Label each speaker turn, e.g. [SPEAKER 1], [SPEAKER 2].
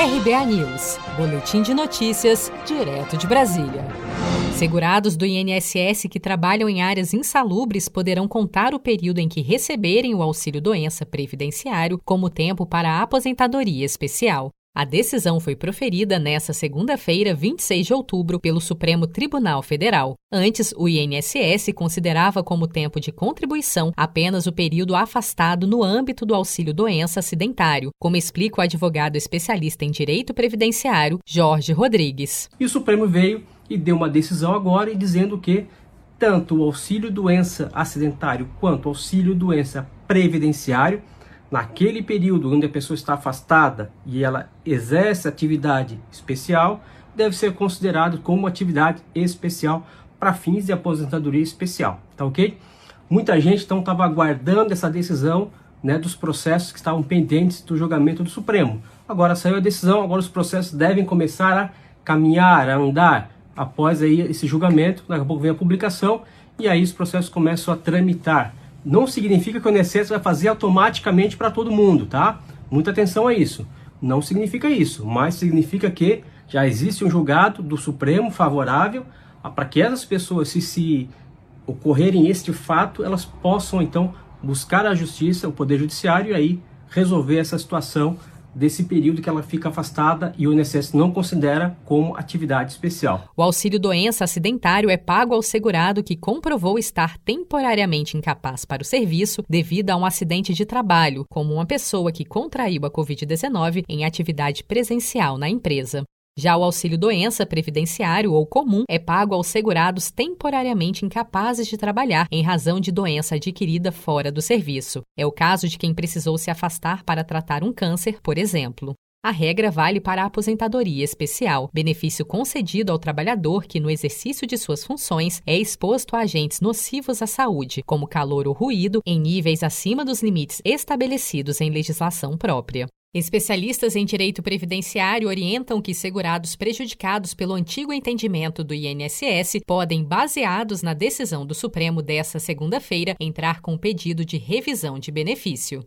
[SPEAKER 1] RBA News, Boletim de Notícias, direto de Brasília. Segurados do INSS que trabalham em áreas insalubres poderão contar o período em que receberem o auxílio-doença previdenciário como tempo para a aposentadoria especial. A decisão foi proferida nesta segunda-feira, 26 de outubro, pelo Supremo Tribunal Federal. Antes, o INSS considerava como tempo de contribuição apenas o período afastado no âmbito do auxílio-doença acidentário, como explica o advogado especialista em direito previdenciário, Jorge Rodrigues.
[SPEAKER 2] E o Supremo veio e deu uma decisão agora dizendo que tanto o auxílio-doença acidentário quanto o auxílio-doença previdenciário naquele período onde a pessoa está afastada e ela exerce atividade especial, deve ser considerado como atividade especial para fins de aposentadoria especial, tá ok? Muita gente então estava aguardando essa decisão né, dos processos que estavam pendentes do julgamento do Supremo. Agora saiu a decisão, agora os processos devem começar a caminhar, a andar após aí esse julgamento, daqui a pouco vem a publicação e aí os processos começam a tramitar não significa que o INSS vai fazer automaticamente para todo mundo, tá? Muita atenção a isso. Não significa isso, mas significa que já existe um julgado do Supremo favorável para que essas pessoas, se, se ocorrerem este fato, elas possam então buscar a justiça, o Poder Judiciário e aí resolver essa situação desse período que ela fica afastada e o INSS não considera como atividade especial.
[SPEAKER 1] O auxílio doença acidentário é pago ao segurado que comprovou estar temporariamente incapaz para o serviço devido a um acidente de trabalho, como uma pessoa que contraiu a Covid-19 em atividade presencial na empresa. Já o auxílio doença previdenciário ou comum é pago aos segurados temporariamente incapazes de trabalhar em razão de doença adquirida fora do serviço. É o caso de quem precisou se afastar para tratar um câncer, por exemplo. A regra vale para a aposentadoria especial, benefício concedido ao trabalhador que, no exercício de suas funções, é exposto a agentes nocivos à saúde, como calor ou ruído, em níveis acima dos limites estabelecidos em legislação própria. Especialistas em direito previdenciário orientam que segurados prejudicados pelo antigo entendimento do INSS podem, baseados na decisão do Supremo desta segunda-feira, entrar com pedido de revisão de benefício.